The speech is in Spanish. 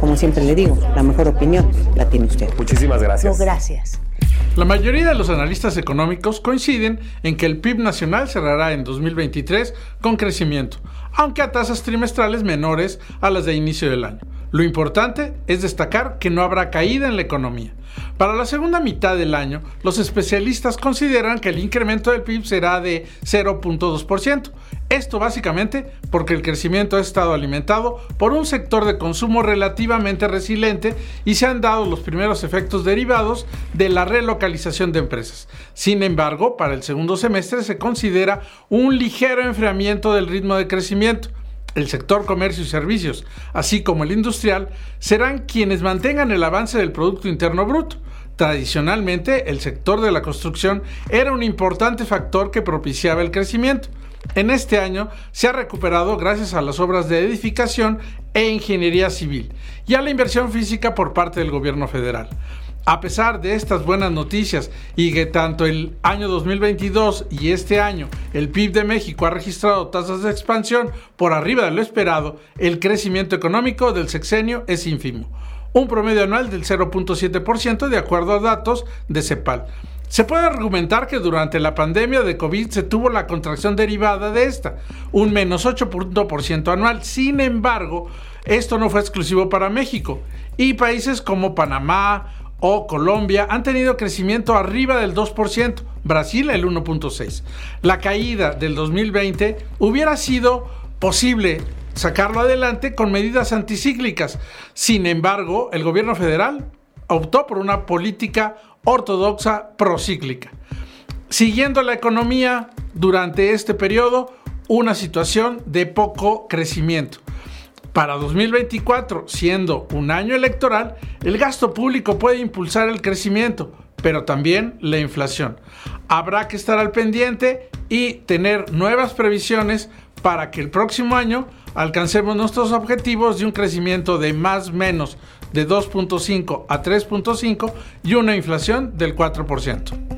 Como siempre le digo, la mejor opinión la tiene usted. Muchísimas gracias. gracias. La mayoría de los analistas económicos coinciden en que el PIB nacional cerrará en 2023 con crecimiento, aunque a tasas trimestrales menores a las de inicio del año. Lo importante es destacar que no habrá caída en la economía. Para la segunda mitad del año, los especialistas consideran que el incremento del PIB será de 0.2%. Esto básicamente porque el crecimiento ha estado alimentado por un sector de consumo relativamente resiliente y se han dado los primeros efectos derivados de la relocalización de empresas. Sin embargo, para el segundo semestre se considera un ligero enfriamiento del ritmo de crecimiento el sector comercio y servicios, así como el industrial, serán quienes mantengan el avance del Producto Interno Bruto. Tradicionalmente, el sector de la construcción era un importante factor que propiciaba el crecimiento. En este año se ha recuperado gracias a las obras de edificación e ingeniería civil y a la inversión física por parte del gobierno federal. A pesar de estas buenas noticias y que tanto el año 2022 y este año el PIB de México ha registrado tasas de expansión por arriba de lo esperado, el crecimiento económico del sexenio es ínfimo un promedio anual del 0.7% de acuerdo a datos de CEPAL. Se puede argumentar que durante la pandemia de COVID se tuvo la contracción derivada de esta, un menos 8% anual. Sin embargo, esto no fue exclusivo para México y países como Panamá o Colombia han tenido crecimiento arriba del 2%, Brasil el 1.6%. La caída del 2020 hubiera sido posible sacarlo adelante con medidas anticíclicas. Sin embargo, el gobierno federal optó por una política ortodoxa procíclica. Siguiendo la economía durante este periodo, una situación de poco crecimiento. Para 2024, siendo un año electoral, el gasto público puede impulsar el crecimiento, pero también la inflación. Habrá que estar al pendiente y tener nuevas previsiones para que el próximo año alcancemos nuestros objetivos de un crecimiento de más menos de 2.5 a 3.5 y una inflación del 4%.